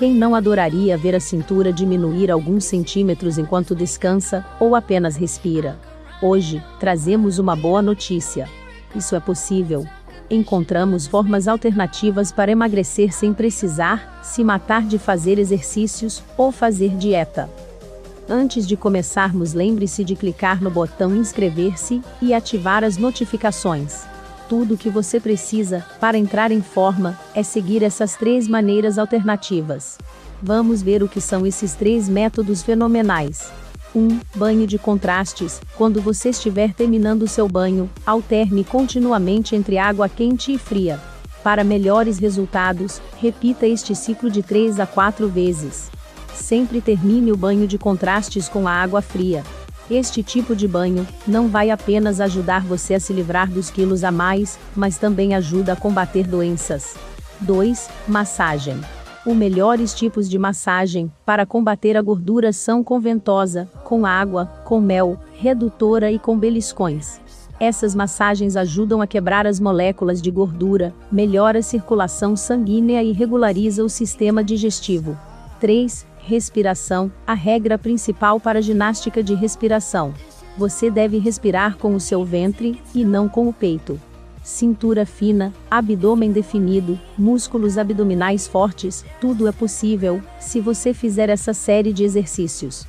Quem não adoraria ver a cintura diminuir alguns centímetros enquanto descansa ou apenas respira? Hoje, trazemos uma boa notícia. Isso é possível. Encontramos formas alternativas para emagrecer sem precisar se matar de fazer exercícios ou fazer dieta. Antes de começarmos, lembre-se de clicar no botão inscrever-se e ativar as notificações. Tudo o que você precisa para entrar em forma é seguir essas três maneiras alternativas. Vamos ver o que são esses três métodos fenomenais. 1. Banho de contrastes. Quando você estiver terminando seu banho, alterne continuamente entre água quente e fria. Para melhores resultados, repita este ciclo de 3 a 4 vezes. Sempre termine o banho de contrastes com a água fria. Este tipo de banho não vai apenas ajudar você a se livrar dos quilos a mais, mas também ajuda a combater doenças. 2. Massagem. Os melhores tipos de massagem para combater a gordura são com ventosa, com água, com mel, redutora e com beliscões. Essas massagens ajudam a quebrar as moléculas de gordura, melhora a circulação sanguínea e regulariza o sistema digestivo. 3. Respiração a regra principal para ginástica de respiração. Você deve respirar com o seu ventre e não com o peito cintura fina, abdômen definido, músculos abdominais fortes, tudo é possível se você fizer essa série de exercícios.